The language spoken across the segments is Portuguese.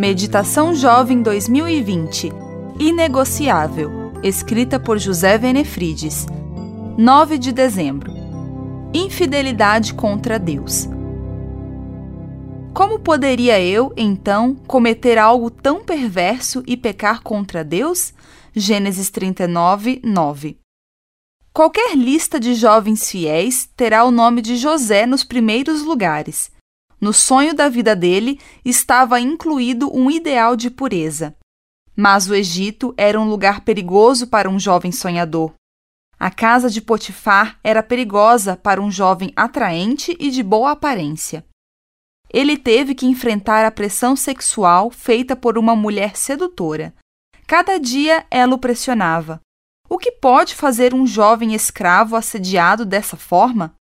Meditação Jovem 2020 Inegociável, escrita por José Venefrides. 9 de dezembro. Infidelidade contra Deus. Como poderia eu, então, cometer algo tão perverso e pecar contra Deus? Gênesis 39, 9. Qualquer lista de jovens fiéis terá o nome de José nos primeiros lugares. No sonho da vida dele estava incluído um ideal de pureza. Mas o Egito era um lugar perigoso para um jovem sonhador. A casa de Potifar era perigosa para um jovem atraente e de boa aparência. Ele teve que enfrentar a pressão sexual feita por uma mulher sedutora. Cada dia ela o pressionava. O que pode fazer um jovem escravo assediado dessa forma?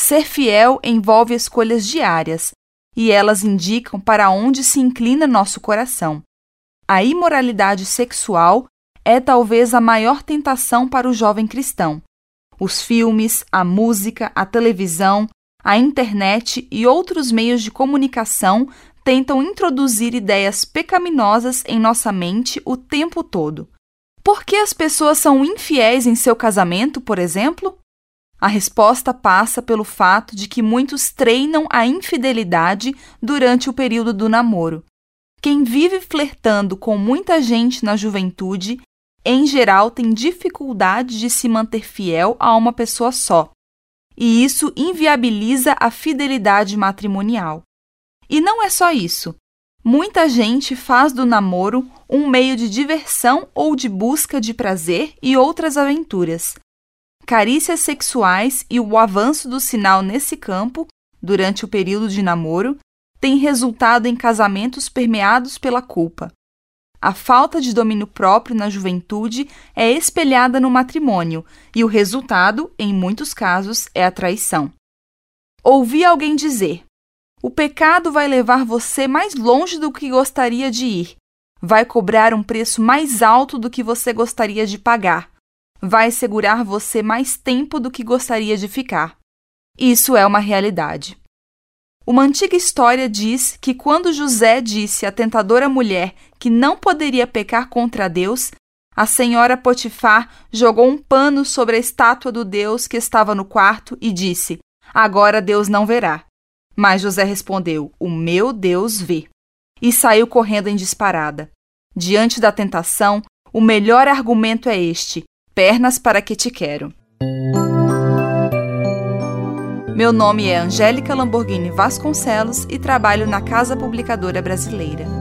Ser fiel envolve escolhas diárias, e elas indicam para onde se inclina nosso coração. A imoralidade sexual é talvez a maior tentação para o jovem cristão. Os filmes, a música, a televisão, a internet e outros meios de comunicação tentam introduzir ideias pecaminosas em nossa mente o tempo todo. Por que as pessoas são infiéis em seu casamento, por exemplo? A resposta passa pelo fato de que muitos treinam a infidelidade durante o período do namoro. Quem vive flertando com muita gente na juventude, em geral, tem dificuldade de se manter fiel a uma pessoa só. E isso inviabiliza a fidelidade matrimonial. E não é só isso. Muita gente faz do namoro um meio de diversão ou de busca de prazer e outras aventuras carícias sexuais e o avanço do sinal nesse campo, durante o período de namoro, tem resultado em casamentos permeados pela culpa. A falta de domínio próprio na juventude é espelhada no matrimônio e o resultado, em muitos casos, é a traição. Ouvi alguém dizer: o pecado vai levar você mais longe do que gostaria de ir, vai cobrar um preço mais alto do que você gostaria de pagar, vai segurar você mais tempo do que gostaria de ficar. Isso é uma realidade. Uma antiga história diz que quando José disse à tentadora mulher que não poderia pecar contra Deus, a senhora Potifar jogou um pano sobre a estátua do Deus que estava no quarto e disse: Agora Deus não verá. Mas José respondeu: O meu Deus vê. E saiu correndo em disparada. Diante da tentação, o melhor argumento é este: Pernas para que te quero. Meu nome é Angélica Lamborghini Vasconcelos e trabalho na Casa Publicadora Brasileira.